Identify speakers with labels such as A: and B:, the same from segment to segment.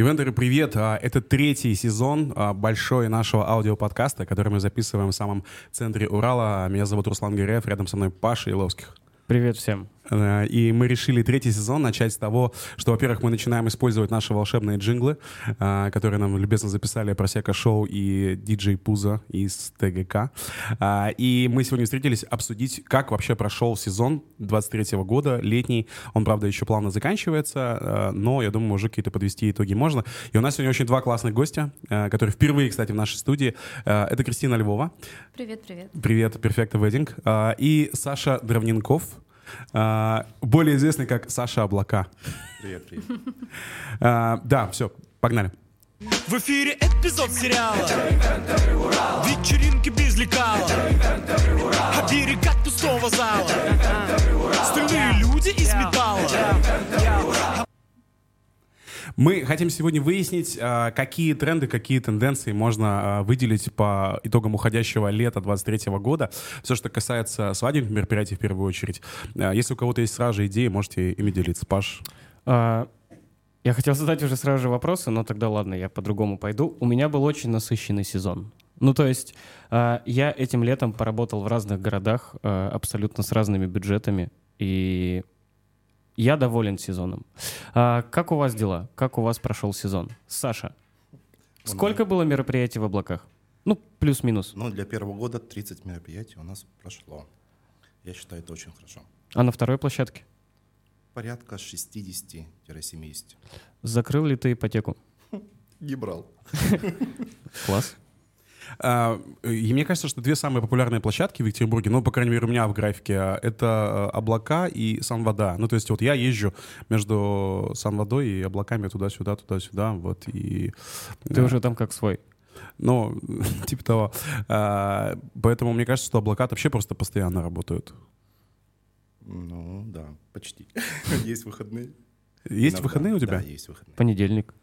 A: Ивентеры, привет! А, это третий сезон а, большой нашего аудиоподкаста, который мы записываем в самом центре Урала. Меня зовут Руслан Гореев, рядом со мной Паша Иловских.
B: Привет всем.
A: Э, и мы решили третий сезон начать с того, что, во-первых, мы начинаем использовать наши волшебные джинглы, э, которые нам любезно записали Просека Шоу и диджей Пуза из ТГК. Э, и мы сегодня встретились обсудить, как вообще прошел сезон 23 года, летний. Он, правда, еще плавно заканчивается, но, я думаю, уже какие-то подвести итоги можно. И у нас сегодня очень два классных гостя, которые впервые, кстати, в нашей студии. Это Кристина Львова.
C: Привет, привет.
A: Привет, Perfecto Wedding. И Саша Дровненков, более известный как Саша Облака.
D: Привет, привет.
A: А, да, все, погнали.
E: В эфире эпизод сериала Вечеринки без лекала А берега пустого зала Стальные люди из металла
A: мы хотим сегодня выяснить, а, какие тренды, какие тенденции можно а, выделить по итогам уходящего лета 23 года. Все, что касается свадебных мероприятий в первую очередь. А, если у кого-то есть сразу же идеи, можете ими делиться. Паш?
B: А, я хотел задать уже сразу же вопросы, но тогда ладно, я по-другому пойду. У меня был очень насыщенный сезон. Ну, то есть я этим летом поработал в разных городах, абсолютно с разными бюджетами, и я доволен сезоном. А, как у вас дела? Как у вас прошел сезон? Саша, сколько было мероприятий в облаках? Ну, плюс-минус.
D: Ну, для первого года 30 мероприятий у нас прошло. Я считаю, это очень хорошо.
B: А на второй площадке?
D: Порядка 60-70.
B: Закрыл ли ты ипотеку?
D: Не брал.
B: Класс.
A: А, и мне кажется, что две самые популярные площадки в Екатеринбурге, ну, по крайней мере, у меня в графике, а, это облака и Сан-Вода. Ну, то есть вот я езжу между Сан-Водой и облаками туда-сюда, туда-сюда, вот, и...
B: Ты уже там как свой.
A: Ну, типа того. А, поэтому мне кажется, что облака вообще просто постоянно работают.
D: Ну, да, почти. Есть выходные.
A: Есть выходные у тебя?
D: Да, есть выходные.
B: Понедельник.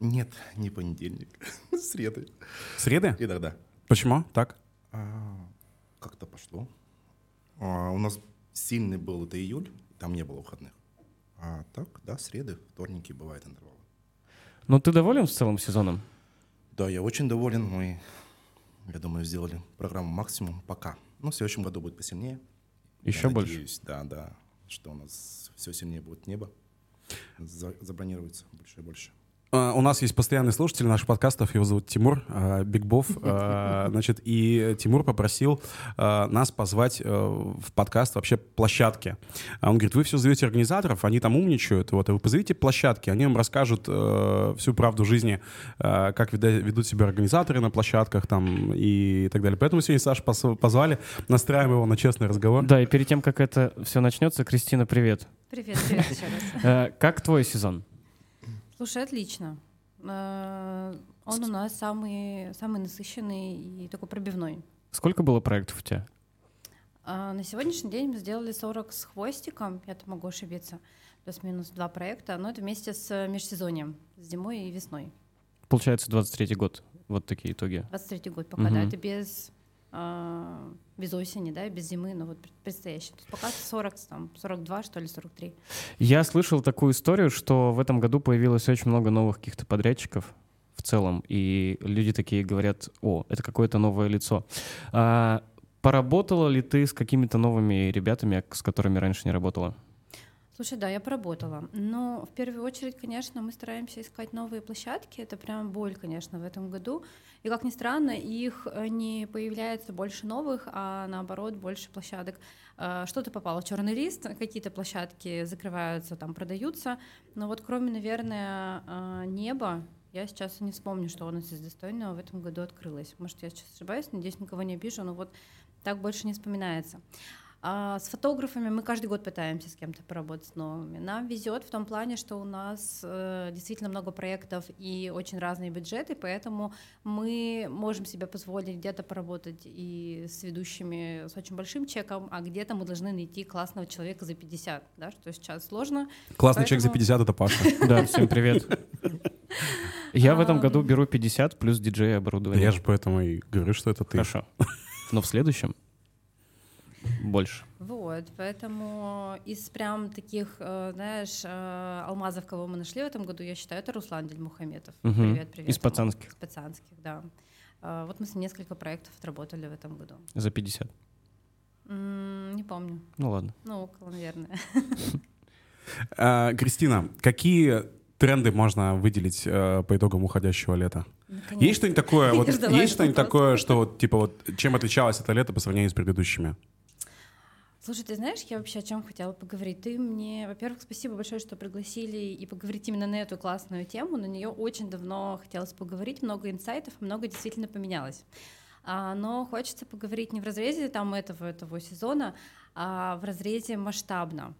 D: Нет, не понедельник. Среды.
A: Среды?
D: Иногда.
A: Почему так?
D: А, как-то пошло. А, у нас сильный был это июль, там не было выходных. А так, да, среды, вторники бывают интервалы.
B: Ну, ты доволен в целом сезоном?
D: Да, я очень доволен. Мы, я думаю, сделали программу максимум пока. Ну, в следующем году будет посильнее.
B: Еще
D: я
B: больше?
D: Надеюсь, да, да, что у нас все сильнее будет небо. Забронируется больше и больше.
A: А, у нас есть постоянный слушатель наших подкастов, его зовут Тимур Бигбов. А, значит, и Тимур попросил а, нас позвать э, в подкаст вообще площадки. Он говорит, вы все зовете организаторов, они там умничают, вот, а вы позовите площадки, они вам расскажут э, всю правду жизни, как ведут себя организаторы на площадках там и так далее. Поэтому сегодня Сашу позвали, настраиваем его на честный разговор.
B: Да, и перед тем, как это все начнется, Кристина, привет.
C: Привет, привет еще раз.
B: Э, как твой сезон?
C: Слушай, отлично. Э, он у нас самый, самый насыщенный и такой пробивной.
B: Сколько было проектов у тебя?
C: А, на сегодняшний день мы сделали 40 с хвостиком, я могу ошибиться, плюс-минус два проекта, но это вместе с межсезоньем, с зимой и весной.
B: Получается, 23-й год, вот такие итоги.
C: 23-й год пока, угу. да, это без а, без осени, да, без зимы, но вот предстоящий. То пока 40, там, 42, что ли, 43.
B: Я слышал такую историю, что в этом году появилось очень много новых каких-то подрядчиков в целом, и люди такие говорят, о, это какое-то новое лицо. А, поработала ли ты с какими-то новыми ребятами, с которыми раньше не работала?
C: Слушай, да, я поработала. Но в первую очередь, конечно, мы стараемся искать новые площадки. Это прям боль, конечно, в этом году. И как ни странно, их э, не появляется больше новых, а наоборот больше площадок. Э, что-то попало в черный лист, какие-то площадки закрываются, там продаются. Но вот кроме, наверное, э, неба, я сейчас не вспомню, что у нас из достойного в этом году открылось. Может, я сейчас ошибаюсь, надеюсь, никого не обижу, но вот так больше не вспоминается. А с фотографами мы каждый год пытаемся с кем-то поработать с новыми. Нам везет в том плане, что у нас э, действительно много проектов и очень разные бюджеты, поэтому мы можем себе позволить где-то поработать и с ведущими с очень большим чеком, а где-то мы должны найти классного человека за 50, да, что сейчас сложно.
A: Классный поэтому... человек за 50 — это Паша.
B: Да, всем привет. Я в этом году беру 50 плюс диджей оборудование.
A: Я же поэтому и говорю, что это ты.
B: Хорошо. Но в следующем больше.
C: Вот, поэтому из прям таких, э, знаешь, э, алмазов, кого мы нашли в этом году, я считаю, это Руслан Дельмухаметов.
B: Мгм.
C: Привет, привет.
B: Из пацанских.
C: Из пацанских, да. Э, Вот мы с ним несколько проектов отработали в этом году.
B: За 50.
C: М, Не помню.
B: Ну ладно.
C: Ну, около, наверное.
A: А, Кристина, какие тренды можно выделить э, по итогам уходящего лета?
C: Наконец-то.
A: Есть что-нибудь такое, вот,
C: Я
A: есть что-нибудь такое, что вот, типа вот, чем отличалось это лето по сравнению с предыдущими?
C: Слушай, ты знаешь, я вообще о чем хотела поговорить? Ты мне, во-первых, спасибо большое, что пригласили и поговорить именно на эту классную тему. На нее очень давно хотелось поговорить, много инсайтов, много действительно поменялось. А, но хочется поговорить не в разрезе там этого, этого сезона, а в разрезе масштабно.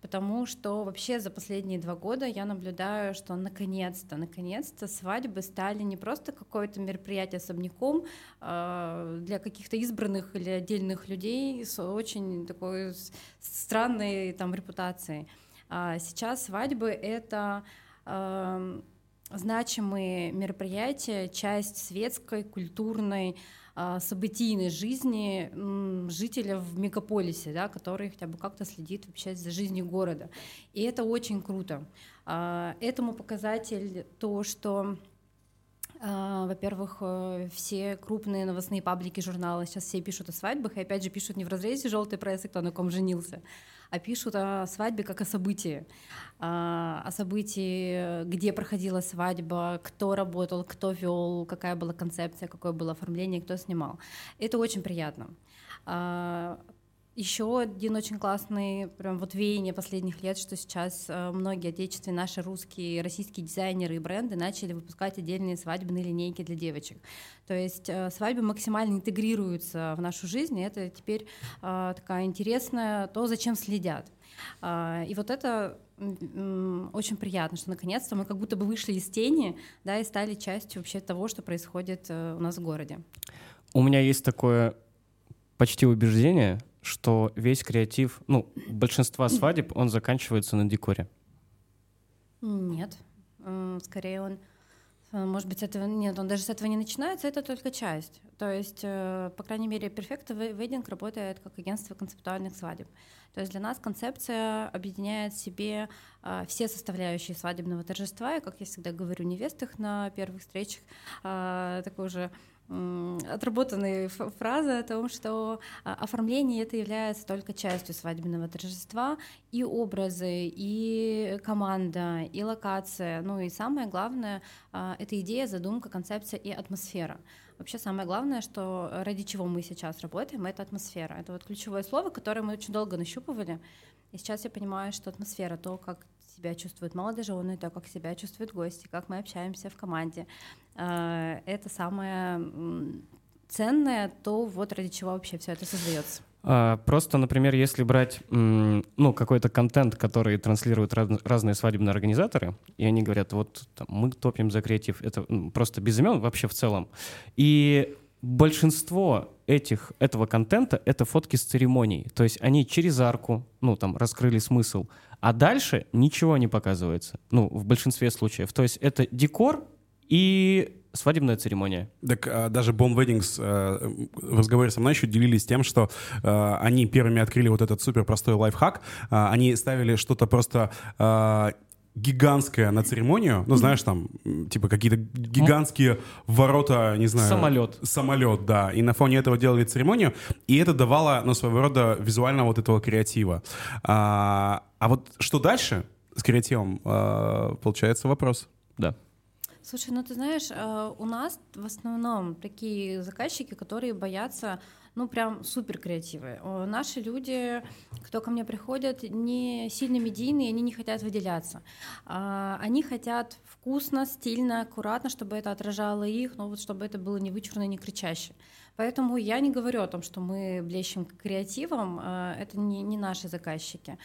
C: Потому что вообще за последние два года я наблюдаю, что наконец-то, наконец-то свадьбы стали не просто какое-то мероприятие особняком э, для каких-то избранных или отдельных людей с очень такой странной там репутацией. А сейчас свадьбы — это эм, значимые мероприятия, часть светской, культурной, событийной жизни жителя в мегаполисе, да, который хотя бы как-то следит вообще за жизнью города. И это очень круто. А, Этому показатель то, что а, Во-первых, э, все крупные новостные паблики, журналы сейчас все пишут о свадьбах, и опять же пишут не в разрезе желтой прессы, кто на ком женился, а пишут о свадьбе как о событии, а, о событии, где проходила свадьба, кто работал, кто вел, какая была концепция, какое было оформление, кто снимал. Это очень приятно. Еще один очень классный прям вот веяние последних лет, что сейчас э, многие отечественные наши русские, российские дизайнеры и бренды начали выпускать отдельные свадебные линейки для девочек. То есть э, свадьбы максимально интегрируются в нашу жизнь, и это теперь э, такая интересная то, зачем следят. И вот это очень приятно, что наконец-то мы как будто бы вышли из тени, да, и стали частью вообще того, что происходит у нас в городе.
B: У меня есть такое почти убеждение, что весь креатив, ну, большинства свадеб, он заканчивается на декоре.
C: Нет, скорее он, э, может быть, с этого нет, он даже с этого не начинается, это только часть. То есть, э, по крайней мере, Perfecto Wed- Wedding работает как агентство концептуальных свадеб. То есть для нас концепция объединяет в себе а, все составляющие свадебного торжества, и, как я всегда говорю невестах на первых встречах, такой уже м, отработанная фраза о том, что а, оформление это является только частью свадебного торжества, и образы, и команда, и локация, ну и самое главное а, это идея, задумка, концепция и атмосфера. Вообще самое главное, что ради чего мы сейчас работаем, это атмосфера. Это вот ключевое слово, которое мы очень долго нащупывали. И сейчас я понимаю, что атмосфера, то, как себя чувствуют молодожены, то, как себя чувствуют гости, как мы общаемся в команде, э, это самое ценное, то вот ради чего вообще все это создается.
B: А, Просто, например, если брать ну, какой-то контент, который транслируют раз- разные свадебные организаторы, и они говорят, вот там, мы топим за креатив, это м, просто без имен вообще в целом. И большинство этих, этого контента — это фотки с церемоний. То есть они через арку, ну, там, раскрыли смысл, а дальше ничего не показывается. Ну, в большинстве случаев. То есть это декор и свадебная церемония.
A: Так а, даже Bomb Weddings э, в разговоре со мной еще делились тем, что э, они первыми открыли вот этот супер простой лайфхак. А, они ставили что-то просто э, гигантское на церемонию, ну знаешь там типа какие-то гигантские ворота, не знаю.
B: Самолет.
A: Самолет, да. И на фоне этого делали церемонию, и это давало, ну своего рода визуально вот этого креатива. А, а вот что дальше с креативом? Э, получается вопрос.
B: Да.
C: Слушай, ну ты знаешь, э, у нас в основном такие заказчики, которые боятся, ну прям супер креативы. Наши люди, кто ко мне приходят, не сильно медийные, они не хотят выделяться. А, Они хотят вкусно, стильно, аккуратно, чтобы это отражало их, но вот чтобы это было не вычурно, не кричаще. Поэтому я не говорю о том, что мы блещем креативом, э, это не, не наши заказчики.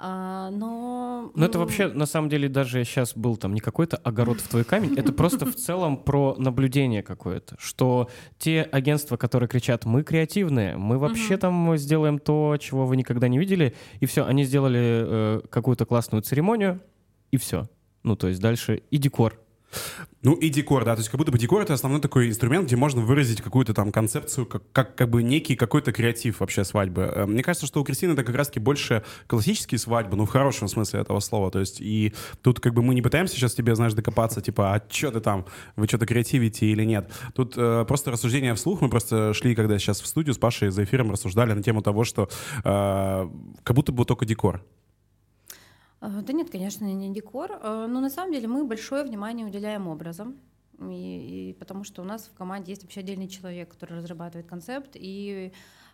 C: А, Но,
B: Ну, это вообще, на самом деле, даже сейчас был там не какой-то огород в твой камень, это просто в целом про наблюдение какое-то, что те агентства, которые кричат, мы креативные, мы вообще там сделаем то, чего вы никогда не видели, и все, они сделали э, какую-то классную церемонию, и все. Ну, то есть дальше и декор.
A: Ну и декор, да, то есть как будто бы декор — это основной такой инструмент, где можно выразить какую-то там концепцию, как, как, как бы некий какой-то креатив вообще свадьбы. Э, Мне кажется, что у Кристины это как раз-таки больше классические свадьбы, ну в хорошем смысле этого слова, то есть и тут как бы мы не пытаемся сейчас тебе, знаешь, докопаться, типа, а что ты там, вы что-то креативите или нет. Тут э, просто рассуждение вслух, мы просто шли, когда сейчас в студию с Пашей за эфиром рассуждали на тему того, что э, как будто бы только декор.
C: Э, Да нет, конечно, не декор. Э, Но на самом деле мы большое внимание уделяем образам. И, и потому что у нас в команде есть вообще отдельный человек, который разрабатывает концепт. И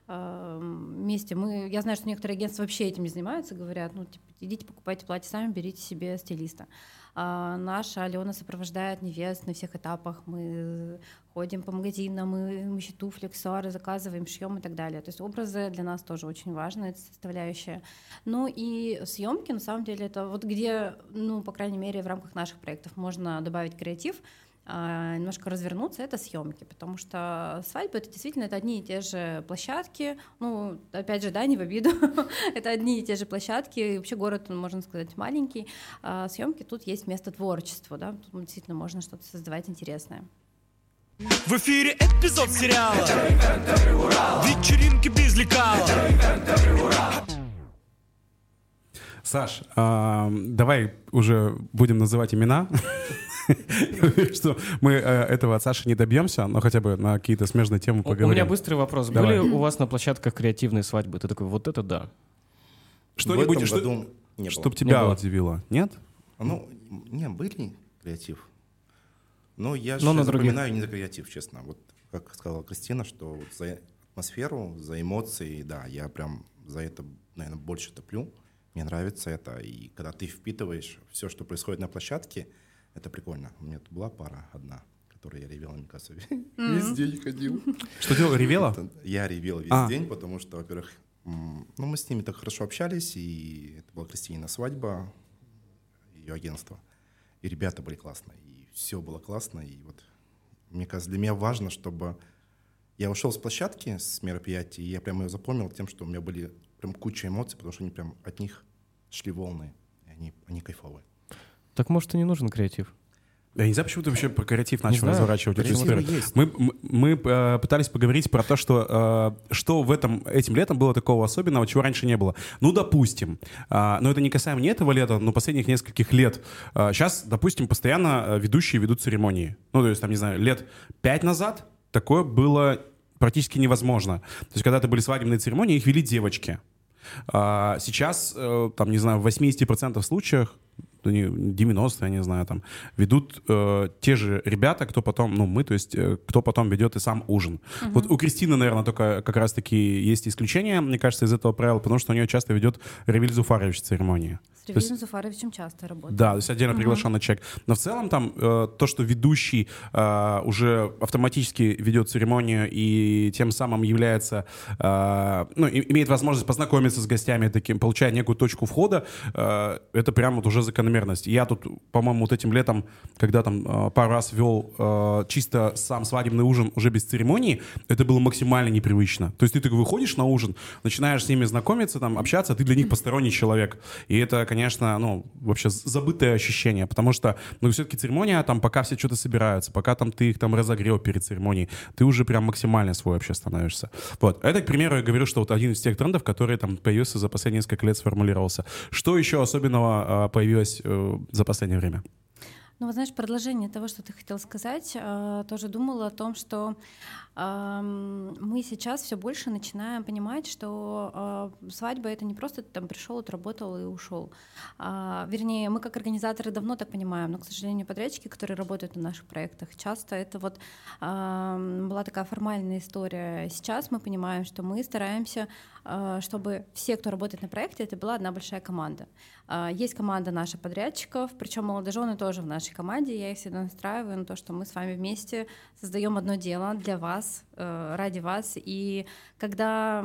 C: э, вместе мы... Я знаю, что некоторые агентства вообще этим не занимаются, говорят, ну, типа, идите покупайте платье сами, берите себе стилиста. А наша Алена сопровождает невест на всех этапах. Мы ходим по магазинам, мы, еще туфли, аксессуары заказываем, шьем и так далее. То есть образы для нас тоже очень важная составляющая. Ну и съемки, на самом деле, это вот где, ну, по крайней мере, в рамках наших проектов можно добавить креатив, немножко развернуться, это съемки, потому что свадьбы это действительно это одни и те же площадки, ну, опять же, да, не в обиду, это одни и те же площадки, и вообще город, он, можно сказать, маленький, а съемки тут есть место творчеству, да, тут действительно можно что-то создавать интересное.
E: В эфире эпизод сериала. Вечеринки без лекала.
A: Саш, а, давай уже будем называть имена. Что мы э, этого от Саши не добьемся, но хотя бы на какие-то смежные темы поговорим.
B: У меня быстрый вопрос. Были у вас на площадках креативные свадьбы? Ты такой, вот это да.
A: Что-нибудь, что,
D: году не
A: чтоб
D: было.
A: тебя удивило, нет?
D: Ну, не, были креатив. Но я
B: Но
D: же запоминаю не за креатив, честно. Вот как сказала Кристина, что вот за атмосферу, за эмоции, да, я прям за это, наверное, больше топлю. Мне нравится это. И когда ты впитываешь все, что происходит на площадке, это прикольно. У меня тут была пара одна, которой я ревел, мне кажется, весь день ходил.
A: Что делал, ревела?
D: Я ревел весь
A: А.
D: день, потому что, во-первых, ну, мы с ними так хорошо общались, и это была Кристина свадьба, ее агентство. И ребята были классные, и все было классно. И вот, мне кажется, для меня важно, чтобы я ушел с площадки, с мероприятия, и я прям ее запомнил тем, что у меня были прям куча эмоций, потому что они прям от них шли волны, и они, они кайфовые.
B: Так может и не нужен креатив?
A: Я не знаю, почему ты вообще про креатив начал
B: знаю.
A: разворачивать эту историю. Мы, мы, э, пытались поговорить про то, что, э, что в этом, этим летом было такого особенного, чего раньше не было. Ну, допустим, а, но это не касаемо не этого лета, но последних нескольких лет. А, Сейчас, допустим, постоянно э, ведущие ведут церемонии. Ну, то есть, там, не знаю, лет пять назад такое было практически невозможно. То есть, когда это были свадебные церемонии, их вели девочки. А, Сейчас, э, там, не знаю, в 80% случаях, ну, не, 90, я не знаю, там, ведут э, те же ребята, кто потом, ну, мы, то есть, э, кто потом ведет и сам ужин. Вот у Кристины, наверное, только как раз-таки есть исключение, мне кажется, из этого правила, потому что у нее часто ведет Ревиль Зуфарович церемонии.
C: С
A: То есть-
C: Зуфаровичем часто работаю.
A: Да, то есть отдельно приглашенный человек. Но в целом там э, то, что ведущий э, уже автоматически ведет церемонию и тем самым является, э, ну, и- имеет возможность познакомиться с гостями, таким, получая некую точку входа, э, это прям вот уже закономерность. Я тут, по-моему, вот этим летом, когда там э, пару раз вел э, чисто сам свадебный ужин уже без церемонии, это было максимально непривычно. То есть ты такой выходишь на ужин, начинаешь с ними знакомиться, там, общаться, а ты для них посторонний человек. И это, конечно, ну, вообще забытое ощущение, потому что, ну, все-таки церемония, там, пока все что-то собираются, пока там ты их там разогрел перед церемонией, ты уже прям максимально свой вообще становишься. Вот. Это, к примеру, я говорю, что вот один из тех трендов, который там появился за последние несколько лет, сформулировался. Что еще особенного а, появилось э, за последнее время?
C: Ну, вот знаешь, продолжение того, что ты хотел сказать, э, тоже думала о том, что мы сейчас все больше начинаем понимать, что э, свадьба это не просто ты там пришел, отработал и ушел. А, вернее, мы как организаторы давно так понимаем, но, к сожалению, подрядчики, которые работают на наших проектах, часто это вот была такая формальная история. Сейчас мы понимаем, что мы стараемся, э, чтобы все, кто работает на проекте, это была одна большая команда. А, Есть команда наших подрядчиков, причем молодожены тоже в нашей команде. Я их всегда настраиваю на то, что мы с вами вместе создаем одно дело для вас, э, ради вас. И когда,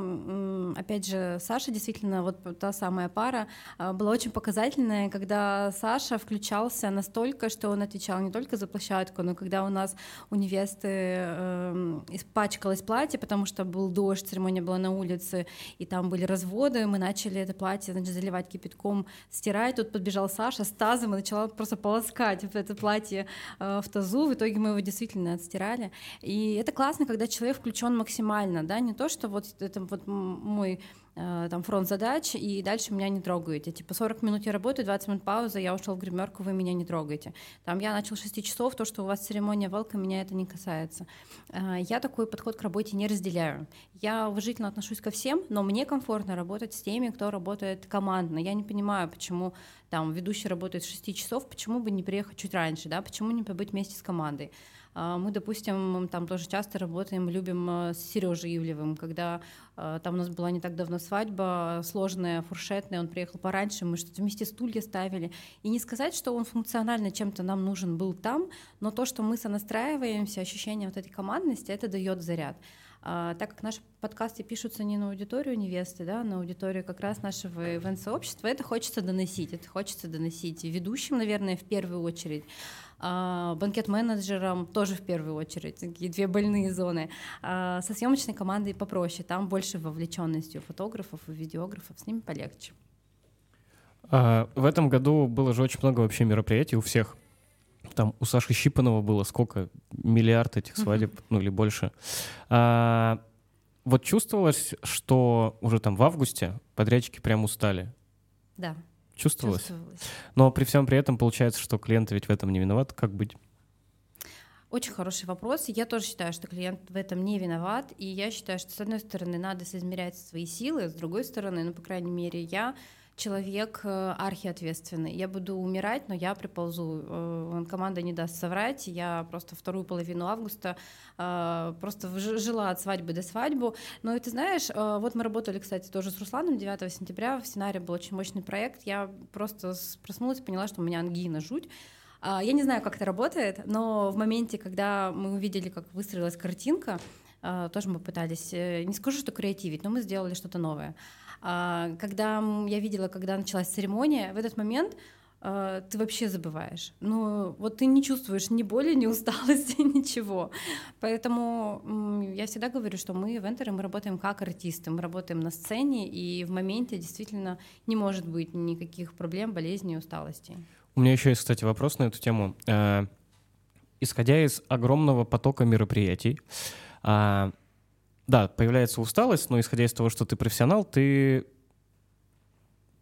C: опять же, Саша действительно, вот та самая пара, а, была очень показательная, когда Саша включался настолько, что он отвечал не только за площадку, но когда у нас у невесты эм, испачкалось платье, потому что был дождь, церемония была на улице, и там были разводы, мы начали это платье значит, заливать кипятком, стирать. Тут подбежал Саша с тазом и начала просто полоскать это платье э, в тазу, в итоге мы его действительно отстирали. И это классно, когда человек включен максимально, да, не то, что вот это вот мой там фронт задач, и дальше меня не трогаете. Типа 40 минут я работаю, 20 минут пауза, я ушел в гримерку, вы меня не трогаете. Там я начал 6 часов, то, что у вас церемония волка, меня это не касается. Э, я такой подход к работе не разделяю. Я уважительно отношусь ко всем, но мне комфортно работать с теми, кто работает командно. Я не понимаю, почему там ведущий работает 6 часов, почему бы не приехать чуть раньше, да, почему не побыть вместе с командой. А, мы, допустим, там тоже часто работаем, любим э, с Сережей Ивлевым, когда э, там у нас была не так давно свадьба, сложная, фуршетная, он приехал пораньше, мы что-то вместе стулья ставили. И не сказать, что он функционально чем-то нам нужен был там, но то, что мы сонастраиваемся, ощущение вот этой командности, это дает заряд. А, так как наши подкасты пишутся не на аудиторию невесты, да, на аудиторию как раз нашего ивент-сообщества, это хочется доносить. Это хочется доносить ведущим, наверное, в первую очередь, а, банкет-менеджерам тоже в первую очередь, такие две больные зоны. А, со съемочной командой попроще, там больше вовлеченности у фотографов и видеографов, с ними полегче.
B: А, в этом году было же очень много вообще мероприятий у всех. Там у Саши Щипанова было сколько? Миллиард этих свадеб, mm-hmm. ну или больше. А, вот чувствовалось, что уже там в августе подрядчики прям устали?
C: Да.
B: Чувствовалось? Чувствовалось. Но при всем при этом получается, что клиенты ведь в этом не виноваты. Как быть?
C: Очень хороший вопрос. Я тоже считаю, что клиент в этом не виноват. И я считаю, что с одной стороны надо соизмерять свои силы, с другой стороны, ну, по крайней мере, я человек э, архиответственный. Я буду умирать, но я приползу. Э, команда не даст соврать. Я просто вторую половину августа э, просто жила от свадьбы до свадьбы. Но ты знаешь, вот мы работали, кстати, тоже с Русланом 9 сентября. В сценарии был очень мощный проект. Я просто проснулась и поняла, что у меня ангина, жуть. А, я не знаю, как это работает, но в моменте, когда мы увидели, как выстроилась картинка, тоже мы пытались, не скажу, что креативить, но мы сделали что-то новое. А, когда я видела, когда началась церемония, в этот момент а, ты вообще забываешь. Ну, вот ты не чувствуешь ни боли, ни усталости, ничего. Поэтому я всегда говорю, что мы, ивентеры, мы работаем как артисты, мы работаем на сцене, и в моменте действительно не может быть никаких проблем, болезней, усталости.
B: У меня еще есть, кстати, вопрос на эту тему. Э, исходя из огромного потока мероприятий, а, да, появляется усталость, но исходя из того, что ты профессионал, ты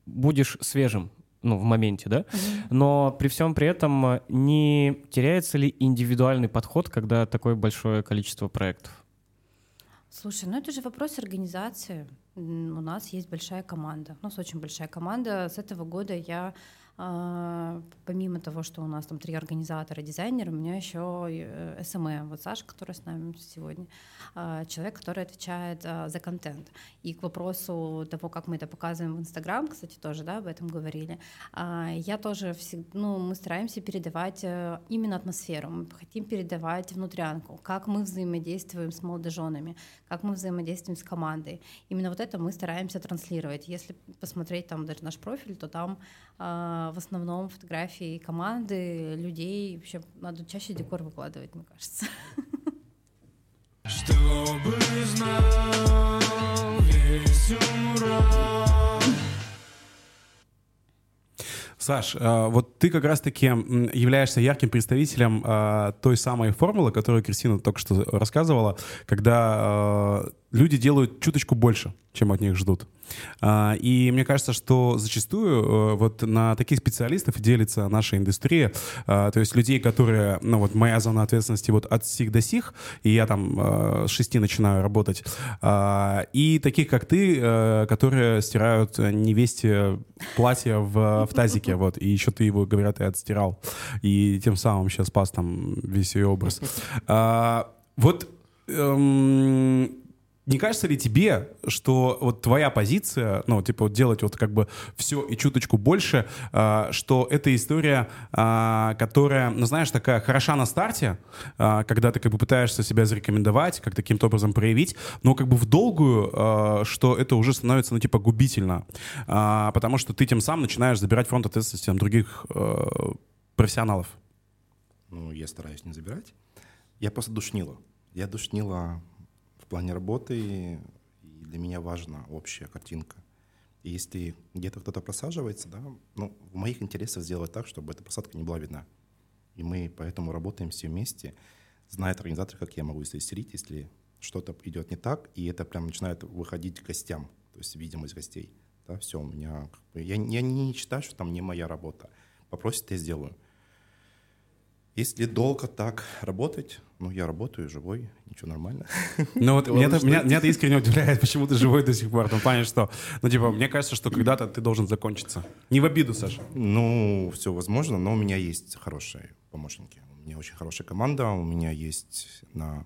B: будешь свежим ну, в моменте, да? Но при всем при этом не теряется ли индивидуальный подход, когда такое большое количество проектов?
C: Слушай, ну это же вопрос организации. У нас есть большая команда. У нас очень большая команда. С этого года я помимо того, что у нас там три организатора, дизайнер, у меня еще SMM, э, вот Саша, который с нами сегодня, а, человек, который отвечает а, за контент. И к вопросу того, как мы это показываем в Инстаграм, кстати, тоже, да, об этом говорили, я тоже, всегда, ну, мы стараемся передавать э, именно атмосферу, мы хотим передавать внутрянку, как мы взаимодействуем с молодоженами, как мы взаимодействуем с командой. Именно вот это мы стараемся транслировать. Если посмотреть там даже наш профиль, то там а, в основном фотографии команды, людей. Вообще надо чаще декор выкладывать, мне кажется. Чтобы знал весь
A: Урал. Саш, а, вот ты как раз-таки являешься ярким представителем а, той самой формулы, которую Кристина только что рассказывала, когда люди делают чуточку больше, чем от них ждут. А, и мне кажется, что зачастую э, вот на таких специалистов делится наша индустрия, а, то есть людей, которые, ну вот моя зона ответственности вот от сих до сих, и я там э, с шести начинаю работать, а, и таких, как ты, э, которые стирают невесте платье в, в тазике, вот, и еще ты его, говорят, и отстирал, и тем самым сейчас спас там весь ее образ. Вот эм, не кажется ли тебе, что вот твоя позиция, ну, типа, вот делать вот как бы все и чуточку больше, э, что это история, э, которая, ну, знаешь, такая хороша на старте, э, когда ты как бы пытаешься себя зарекомендовать, как таким-то образом проявить, но как бы в долгую, э, что это уже становится, ну, типа, губительно, э, потому что ты тем самым начинаешь забирать фронт ответственности других э, профессионалов.
D: Ну, я стараюсь не забирать. Я просто душнила. Я душнила в плане работы, и для меня важна общая картинка. И если где-то кто-то просаживается, да, ну, в моих интересах сделать так, чтобы эта посадка не была видна. И мы поэтому работаем все вместе. Знает организатор, как я могу исцелить, если что-то идет не так, и это прям начинает выходить к гостям, то есть видимость гостей. Да, все, у меня... Я, я не считаю, что там не моя работа. Попросит, я сделаю. Если долго так работать, ну, я работаю, живой, ничего нормально.
A: Ну вот меня, это, меня, меня это искренне удивляет, почему ты живой до сих пор. В том плане, что, ну, типа, мне кажется, что когда-то ты должен закончиться. Не в обиду, Саша.
D: Ну, все возможно, но у меня есть хорошие помощники. У меня очень хорошая команда, у меня есть на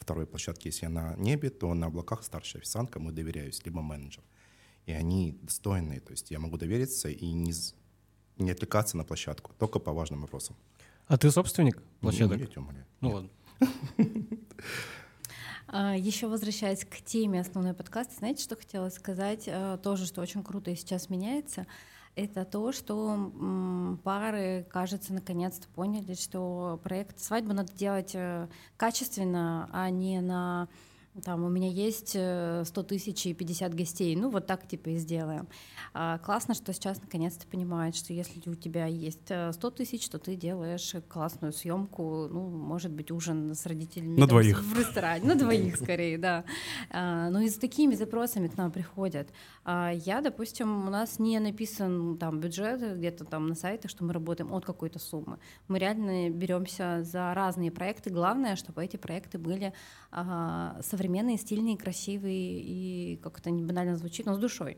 D: второй площадке, если я на небе, то на облаках старшая официантка, мы доверяюсь, либо менеджер. И они достойные, то есть я могу довериться и не, не отвлекаться на площадку, только по важным вопросам.
B: А ты собственник площадок?
D: Ну, я тебя умоляю.
B: Ну ладно.
C: А, Еще возвращаясь к теме основной подкаста, знаете, что хотела сказать? А, Тоже, что очень круто и сейчас меняется. Это то, что пары, кажется, наконец-то поняли, что проект свадьбы надо делать э, качественно, а не на там у меня есть э, 100 тысяч и 50 гостей, ну вот так типа и сделаем. А, классно, что сейчас наконец-то понимают, что если у тебя есть э, 100 тысяч, то ты делаешь классную съемку, ну, может быть, ужин с родителями.
A: На
C: там,
A: двоих.
C: В ресторане, на двоих скорее, да. А, ну и с такими запросами к нам приходят. А я, допустим, у нас не написан там бюджет где-то там на сайтах, что мы работаем от какой-то суммы. Мы реально беремся за разные проекты. Главное, чтобы эти проекты были а, современные, стильные, красивые и как это не банально звучит, но с душой.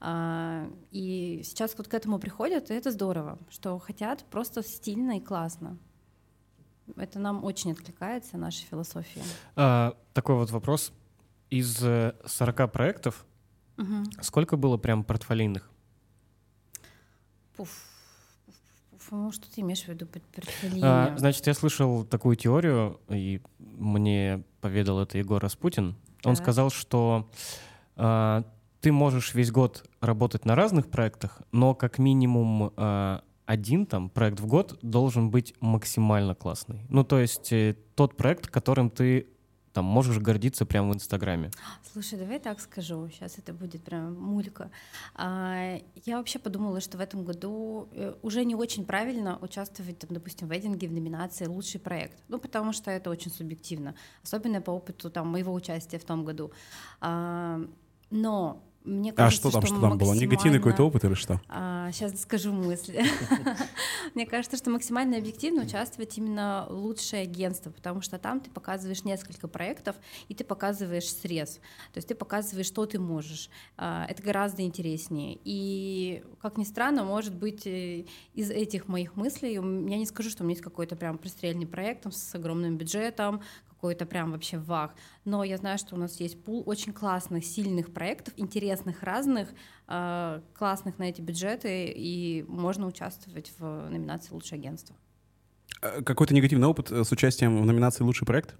C: А, и сейчас вот к этому приходят, и это здорово, что хотят просто стильно и классно. Это нам очень откликается, наша философия.
B: А, такой вот вопрос. Из э, 40 проектов
C: Мгм.
B: сколько было прям портфолийных?
C: Пуф. Что ты имеешь в виду под
B: А,
C: портфолио?
B: значит, я слышал такую теорию, и мне поведал это Егор Распутин. Он
C: Так.
B: сказал, что а, ты можешь весь год работать на разных проектах, но как минимум а, один там проект в год должен быть максимально классный. Ну, то есть э, тот проект, которым ты там можешь гордиться прямо в Инстаграме.
C: Слушай, давай так скажу, сейчас это будет прям мулька. А, я вообще подумала, что в этом году э, уже не очень правильно участвовать, там, допустим, в вейдинге в номинации «Лучший проект», ну, потому что это очень субъективно, особенно по опыту там, моего участия в том году. А, но мне
A: А
C: кажется,
A: что там, что там было? Негативный какой-то опыт или что?
C: сейчас скажу мысли. Мне кажется, что максимально объективно участвовать именно лучшее агентство, потому что там ты показываешь несколько проектов, и ты показываешь срез. То есть ты показываешь, что ты можешь. А, Это гораздо интереснее. И, как ни странно, может быть, э, из этих моих мыслей, я не скажу, что у меня есть какой-то прям пристрельный проект там, с огромным бюджетом, какой-то прям вообще вах. Но я знаю, что у нас есть пул очень классных, сильных проектов, интересных, разных, э, классных на эти бюджеты, и можно участвовать в номинации «Лучшее агентство».
A: Э, Какой-то негативный опыт э, с участием в номинации «Лучший проект»?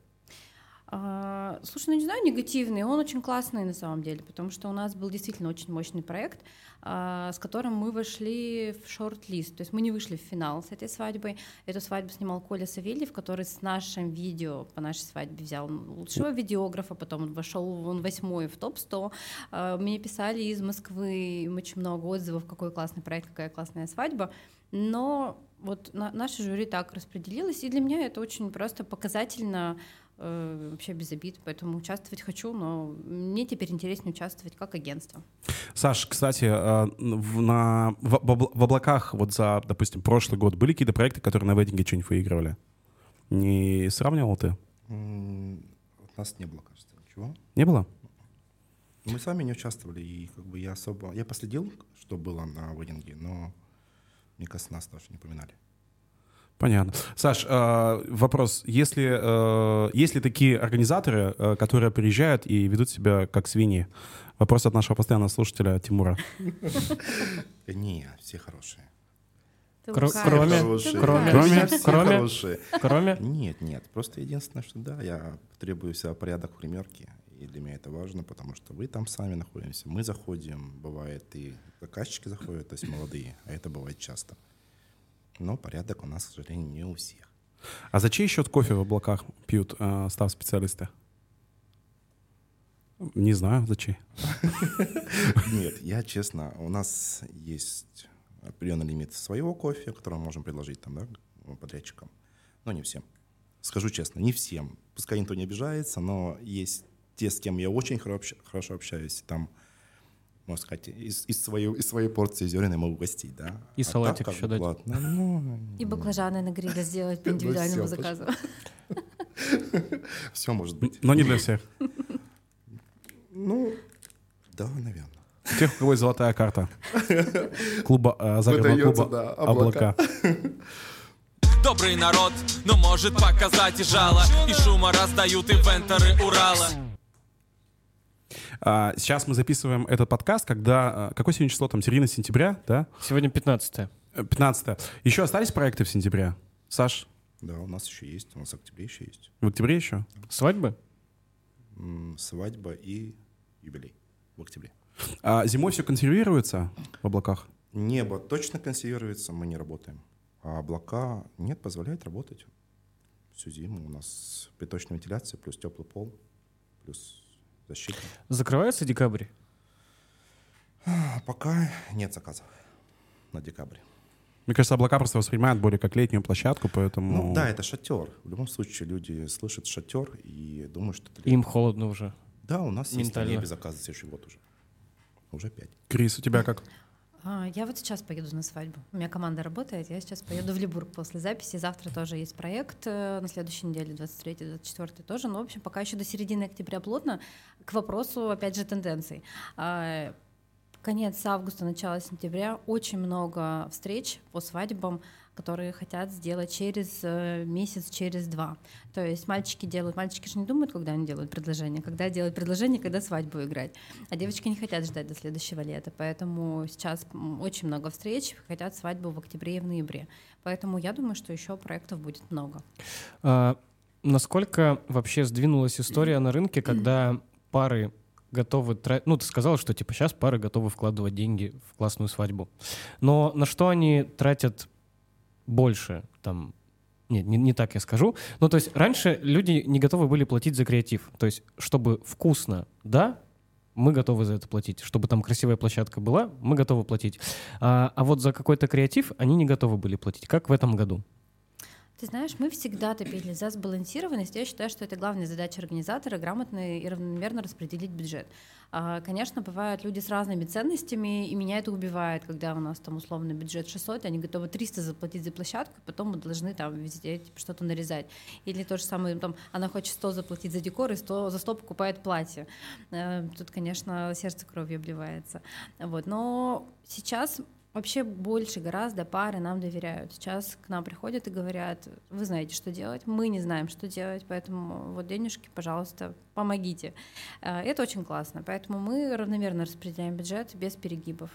C: А, Слушай, ну не знаю, негативный, он очень классный на самом деле, потому что у нас был действительно очень мощный проект, а, с которым мы вошли в шорт-лист, то есть мы не вышли в финал с этой свадьбой. Эту свадьбу снимал Коля Савельев, который с нашим видео по нашей свадьбе взял лучшего видеографа, потом он вошел он восьмой в топ-100. А, Мне писали из Москвы очень много отзывов, какой классный проект, какая классная свадьба, но вот на- наше жюри так распределилось, и для меня это очень просто показательно э, вообще без обид, поэтому участвовать хочу, но мне теперь интереснее участвовать как агентство.
A: Саш, кстати, э, в, на, в, в обла- в облаках вот за, допустим, прошлый год были какие-то проекты, которые на вейдинге что-нибудь выигрывали? Не сравнивал ты?
D: У нас не было, кажется, ничего.
A: Не было?
D: Мы сами не участвовали, и как бы я особо... Я последил, что было на вейдинге, но мне кажется, нас даже не упоминали.
A: Понятно. Саш, э, вопрос. Если, э, есть ли такие организаторы, э, которые приезжают и ведут себя как свиньи? Вопрос от нашего постоянного слушателя Тимура.
D: Не, все хорошие.
B: Кро- кроме-
D: Хорошие.
B: кроме-
A: Кроме-
D: Все
B: кроме-
D: хорошие.
B: Кроме...
D: Нет, нет. Просто единственное, что да, я требую себя порядок в гримерке. И для меня это важно, потому что вы там сами находимся, мы заходим, бывает и заказчики заходят, то есть молодые, а это бывает часто. Но порядок у нас, к сожалению, не у всех.
A: А за чей счет кофе в облаках пьют э, став специалисты? Не знаю, за чей.
D: Нет, я честно, у нас есть определенный лимит своего кофе, который мы можем предложить там, да, подрядчикам. Но не всем. Скажу честно, не всем. Пускай никто не обижается, но есть те, с кем я очень хорошо общаюсь. Там, можно сказать, из, из, своей, из своей порции зерен я могу гостить, да.
B: И
D: А
B: салатик
D: так,
B: еще дать.
D: платно, ну,
C: И баклажаны на гриле сделать по индивидуальному
D: всё,
C: заказу.
D: все может быть.
A: Но не для всех.
D: Ну, да, наверное.
A: Тех, у кого есть золотая карта. Клуба, э, загородного клуба
D: облака.
E: Добрый народ, но может показать и жало И шума раздают инвенторы Урала
A: Сейчас мы записываем этот подкаст, когда... а, Какое сегодня число там? Середина сентября, да?
B: Сегодня 15
A: Э, 15 Еще остались проекты в сентябре? Саш,
D: Да, у нас еще есть, у нас в октябре еще есть.
A: в октябре еще?
B: Свадьбы?
D: М, Свадьба и юбилей в октябре.
A: А зимой все консервируется в облаках?
D: Небо точно консервируется, мы не работаем. А облака нет, позволяют работать. Всю зиму у нас приточная вентиляция, плюс теплый пол, плюс защита.
B: Закрывается декабрь?
D: Пока нет заказов на декабрь.
A: Мне кажется, облака просто воспринимают более как летнюю площадку, поэтому...
D: Ну да, это шатер. В любом случае люди слышат шатер и думают, что это...
B: Им холодно уже.
D: Да, у нас есть на
B: Ментально.
D: небе заказы следующий год уже. Уже пять.
A: Крис, у тебя как?
C: А, Я вот сейчас поеду на свадьбу. У меня команда работает, я сейчас поеду в Либург после записи. Завтра тоже есть проект, э, на следующей неделе, 23-24 тоже. Но, в общем, пока еще до середины октября плотно. К вопросу, опять же, тенденций. А, Конец августа, начало сентября. Очень много встреч по свадьбам, которые хотят сделать через э, месяц, через два. То есть мальчики делают, мальчики же не думают, когда они делают предложение, когда делают предложение, когда свадьбу играть. А девочки не хотят ждать до следующего лета, поэтому сейчас очень много встреч, хотят свадьбу в октябре и в ноябре. Поэтому я думаю, что еще проектов будет много.
B: А, насколько вообще сдвинулась история на рынке, когда пары готовы тратить... Ну, ты сказал, что типа сейчас пары готовы вкладывать деньги в классную свадьбу. Но на что они тратят больше? Там... Нет, не, не так я скажу. Ну, то есть раньше люди не готовы были платить за креатив. То есть, чтобы вкусно, да, мы готовы за это платить. Чтобы там красивая площадка была, мы готовы платить. А, а вот за какой-то креатив они не готовы были платить. Как в этом году?
C: Ты знаешь, мы всегда топили за сбалансированность. Я считаю, что это главная задача организатора — грамотно и равномерно распределить бюджет. А, Конечно, бывают люди с разными ценностями, и меня это убивает, когда у нас там условно бюджет 600, они готовы 300 заплатить за площадку, потом мы должны там везде типа, что-то нарезать. Или то же самое, там, она хочет 100 заплатить за декор, и 100, за 100 покупает платье. Э, Тут, конечно, сердце кровью обливается. Вот. Но сейчас Вообще больше гораздо пары нам доверяют. Сейчас к нам приходят и говорят, вы знаете, что делать, мы не знаем, что делать, поэтому вот денежки, пожалуйста, помогите. Э, Это очень классно, поэтому мы равномерно распределяем бюджет без перегибов.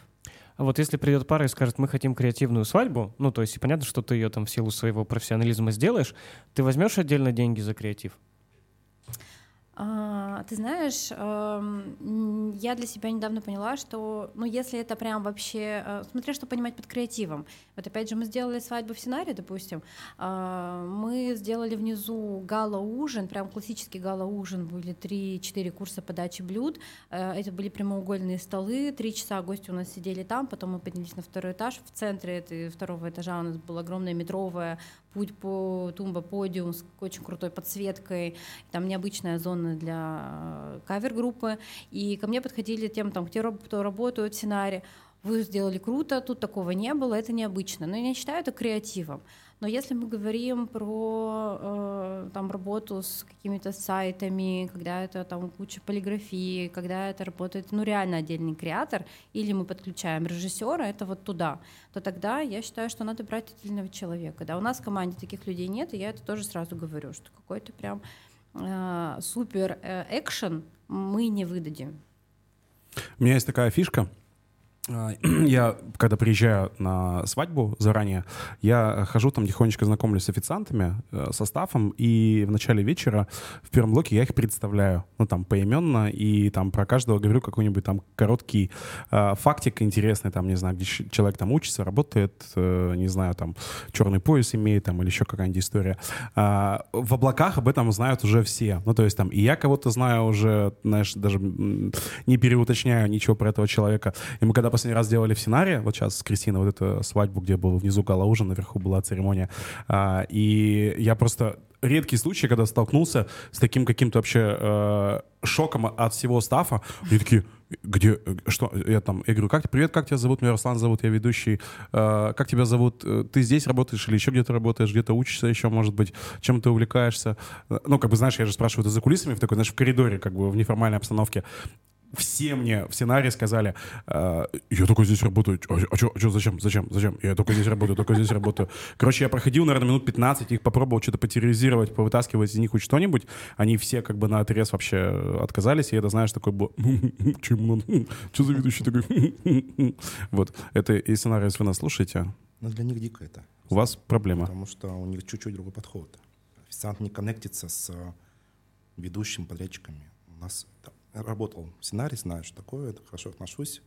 B: А вот если придет пара и скажет, мы хотим креативную свадьбу, ну, то есть понятно, что ты ее там в силу своего профессионализма сделаешь, ты возьмешь отдельно деньги за креатив?
C: А, ты знаешь, я для себя недавно поняла, что, ну, если это прям вообще, э, смотря что понимать под креативом. Вот опять же, мы сделали свадьбу в сценарии, допустим, а, мы сделали внизу гала-ужин, прям классический гала-ужин, были 3-4 курса подачи блюд, это были прямоугольные столы, три часа гости у нас сидели там, потом мы поднялись на второй этаж, в центре этой второго этажа у нас была огромная метровая путь по тумба подиум с очень крутой подсветкой, там необычная зона для э, кавер-группы, и ко мне подходили тем, там, кто работают в сценарии, вы сделали круто, тут такого не было, это необычно. Но я не считаю это креативом. Но если мы говорим про э, там, работу с какими-то сайтами, когда это там куча полиграфии, когда это работает ну, реально отдельный креатор, или мы подключаем режиссера, это вот туда, то тогда я считаю, что надо брать отдельного человека. Да, у нас в команде таких людей нет, и я это тоже сразу говорю, что какой-то прям э, супер э, экшен мы не выдадим.
A: У меня есть такая фишка. А, Я, когда приезжаю на свадьбу заранее, я хожу там тихонечко знакомлюсь с официантами, э, со стафом, и в начале вечера в первом блоке я их представляю, ну, там, поименно, и там про каждого говорю какой-нибудь там короткий э, фактик интересный, там, не знаю, где человек там учится, работает, э, не знаю, там, черный пояс имеет, там, или еще какая-нибудь история. А, в облаках об этом знают уже все. Ну, то есть там и я кого-то знаю уже, знаешь, даже не переуточняю ничего про этого человека. И мы когда последний раз делали в сценарии, вот сейчас с Кристиной, вот эту свадьбу, где был внизу гала-ужин, наверху была церемония, а, и я просто редкий случай, когда столкнулся с таким каким-то вообще э, шоком от всего стафа. Они такие, где, что, я там, я говорю, как, привет, как тебя зовут? Меня Руслан зовут, я ведущий. Э, как тебя зовут? Э, ты здесь работаешь или еще где-то работаешь, где-то учишься еще, может быть, чем ты увлекаешься? Э, ну, как бы, знаешь, я же спрашиваю это за кулисами, в такой, знаешь, в коридоре, как бы, в неформальной обстановке все мне в сценарии сказали, э, я только здесь работаю, а, а что, а чё, зачем, зачем, зачем, я только здесь работаю, только здесь работаю. Короче, я проходил, наверное, минут 15, их попробовал что-то потерроризировать, повытаскивать из них хоть что-нибудь, они все как бы на отрез вообще отказались, и это, знаешь, такой был, чему надо, что за ведущий такой, вот, это и сценарий, если вы нас слушаете,
D: Но для них дико это.
A: у вас проблема.
D: Потому что у них чуть-чуть другой подход. Официант не коннектится с э, ведущим подрядчиками. У нас я работал в сценарии, знаю, что такое, это хорошо отношусь.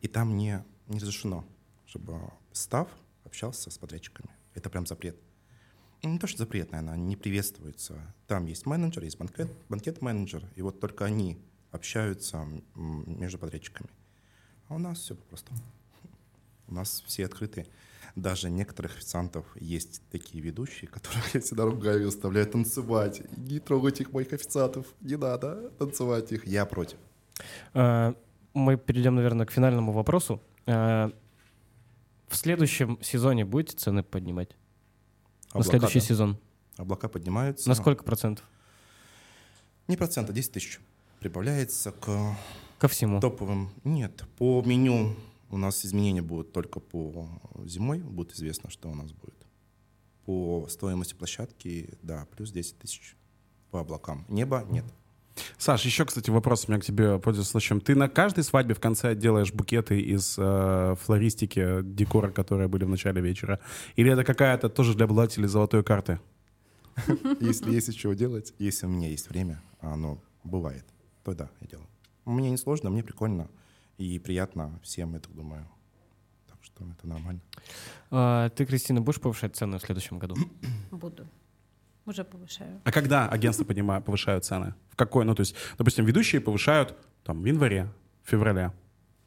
D: И там не, не разрешено, чтобы став общался с подрядчиками. Это прям запрет. Не то, что запрет, наверное, не приветствуется. Там есть менеджер, есть банкет, банкет-менеджер, и вот только они общаются между подрядчиками. А у нас все просто. У нас все открыты. Даже некоторых официантов есть такие ведущие, которых я всегда ругаю и заставляю танцевать. Не трогать их, моих официантов. Не надо танцевать их. Я против.
B: Э, Мы перейдем, наверное, к финальному вопросу. Э, В следующем сезоне будете цены поднимать? На
D: Облака,
B: следующий
D: да.
B: сезон?
D: Облака поднимаются.
B: На сколько процентов?
D: Не процента, 10 тысяч. Прибавляется к
B: Ко всему.
D: топовым. Нет, по меню у нас изменения будут только по зимой. Будет известно, что у нас будет. По стоимости площадки, да, плюс 10 тысяч. По облакам. Небо нет.
A: Саш, еще, кстати, вопрос у меня к тебе, пользуясь случаем. Ты на каждой свадьбе в конце делаешь букеты из э, флористики, декора, которые были в начале вечера? Или это какая-то тоже для обладателей золотой карты?
D: Если есть из чего делать, если у меня есть время, а оно бывает, то да, я делаю. Мне не сложно, мне прикольно и приятно всем, я так думаю. Так что это нормально.
B: А, Ты, Кристина, будешь повышать цены в следующем году?
C: Буду. Уже повышаю.
A: А когда агентства поднимают, повышают цены? В какой? Ну, то есть, допустим, ведущие повышают там в январе, в феврале.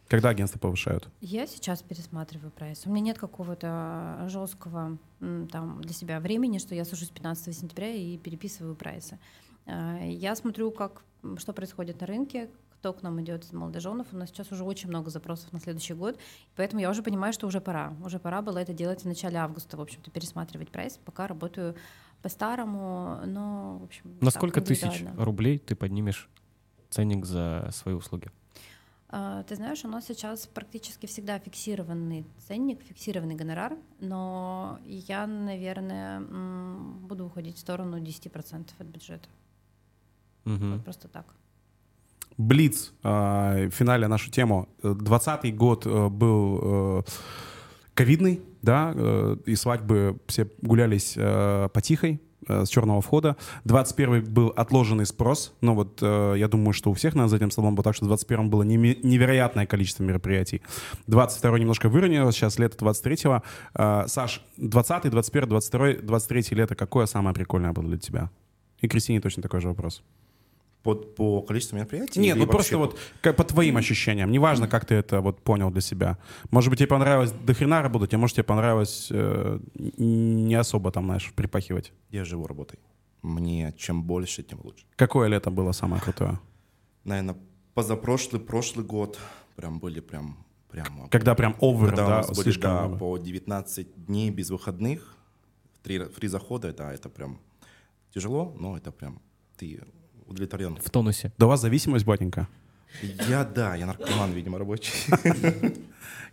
A: Когда агентства повышают?
C: Я сейчас пересматриваю прайс. У меня нет какого-то жесткого там для себя времени, что я сажусь 15 сентября и переписываю прайсы. А, Я смотрю, как, что происходит на рынке, кто к нам идет из молодоженов. У нас сейчас уже очень много запросов на следующий год, поэтому я уже понимаю, что уже пора. Уже пора было это делать в начале августа, в общем-то, пересматривать прайс. Пока работаю по-старому, но, в общем,
B: На сколько тысяч рублей ты поднимешь ценник за свои услуги?
C: А, Ты знаешь, у нас сейчас практически всегда фиксированный ценник, фиксированный гонорар, но я, наверное, буду уходить в сторону 10% от бюджета.
B: Мгм.
C: Вот просто так.
A: Блиц, э, в финале нашу тему. Э, 20 год э, был э, ковидный, да, э, и свадьбы все гулялись э, потихой, э, с черного входа. 21 был отложенный спрос. Ну вот э, я думаю, что у всех нас за этим столом было так, что в 21 было невероятное количество мероприятий. 22 немножко выровнялось, сейчас лето 23-го. Э, Саш, 20 21 22 23 лето, какое самое прикольное было для тебя? И Кристине точно такой же вопрос.
D: Под, по количеству мероприятий?
A: Нет, вот просто
D: вообще
A: вот как по твоим ощущениям. Неважно, как ты это вот понял для себя. Может быть, тебе понравилось до хрена работать, а может, тебе понравилось э, не особо там, знаешь, припахивать.
D: Я живу работой. Мне чем больше, тем лучше.
A: Какое лето было самое крутое?
D: Наверное, позапрошлый, прошлый год прям были прям... прям
A: Когда прям овер,
D: у
A: да,
D: нас были,
A: слишком
D: да,
A: много.
D: по 19 дней без выходных, три, три захода, да, это прям тяжело, но это прям ты удовлетворен.
B: В тонусе.
A: Да у вас зависимость, батенька?
D: Я, да, я наркоман, видимо, рабочий.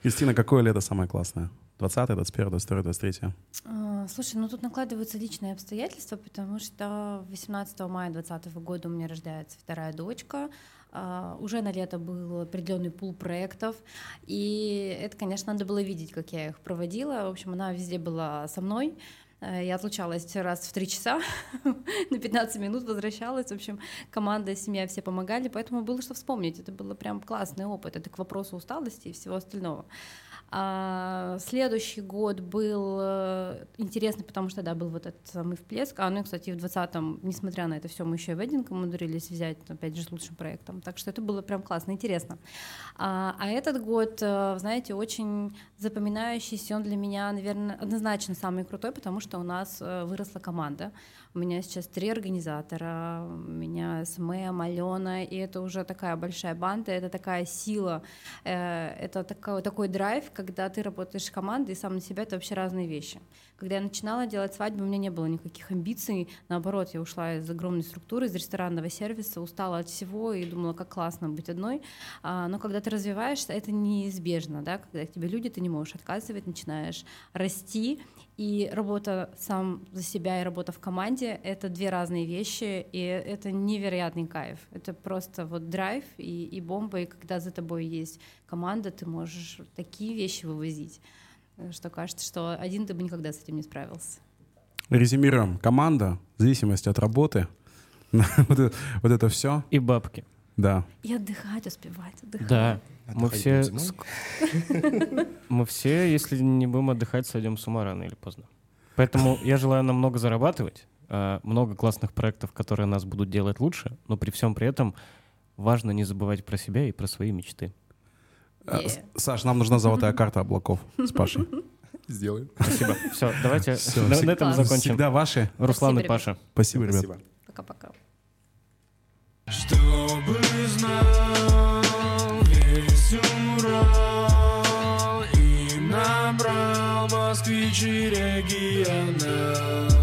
A: Кристина, какое лето самое классное? 20 21 22 23
C: А, Слушай, ну тут накладываются личные обстоятельства, потому что 18 мая 2020 года у меня рождается вторая дочка. А, Уже на лето был определенный пул проектов, и это, конечно, надо было видеть, как я их проводила. В общем, она везде была со мной. Э, я отлучалась раз в три часа, на 15 минут возвращалась. В общем, команда, семья все помогали, поэтому было что вспомнить. Это был прям классный опыт. Это к вопросу усталости и всего остального. А следующий год был э, интересный, потому что, да, был вот этот самый всплеск. А, ну и, кстати, в 20-м, несмотря на это все, мы еще и Wedding умудрились взять, опять же, с лучшим проектом. Так что это было прям классно, интересно. А, а этот год, э, знаете, очень запоминающийся, он для меня, наверное, однозначно самый крутой, потому что у нас э, выросла команда. У меня сейчас три организатора, у меня SMM, Алена, и это уже такая большая банда, это такая сила, это такой, такой драйв, когда ты работаешь в команде и сам на себя, это вообще разные вещи. Когда я начинала делать свадьбу, у меня не было никаких амбиций, наоборот, я ушла из огромной структуры, из ресторанного сервиса, устала от всего и думала, как классно быть одной. А, но когда ты развиваешься, это неизбежно, да, когда к тебе люди, ты не можешь отказывать, начинаешь расти, и работа сам за себя и работа в команде — это две разные вещи, и это невероятный кайф. Это просто вот драйв и, и бомба, и когда за тобой есть команда, ты можешь такие вещи вывозить, что кажется, что один ты бы никогда с этим не справился.
A: Резюмируем. Команда, в зависимости от работы, вот, это, вот это все.
B: И бабки.
A: Да.
C: И отдыхать, успевать, отдыхать.
B: Да. Мы все, мы все, если не будем отдыхать, сойдем с ума рано или поздно. Поэтому я желаю нам много зарабатывать, э, много классных проектов, которые нас будут делать лучше, но при всем при этом важно не забывать про себя и про свои мечты.
A: А,
C: Yeah.
A: Саш, нам нужна золотая карта облаков с Пашей.
D: Сделаем.
B: Спасибо. Все, давайте на,
A: всег-
B: на этом закончим.
A: Всегда ваши.
B: Руслан и Паша.
A: Спасибо, ребят.
D: Спасибо.
C: Пока-пока.
E: Чтобы знал весь Урал И набрал москвич и регионал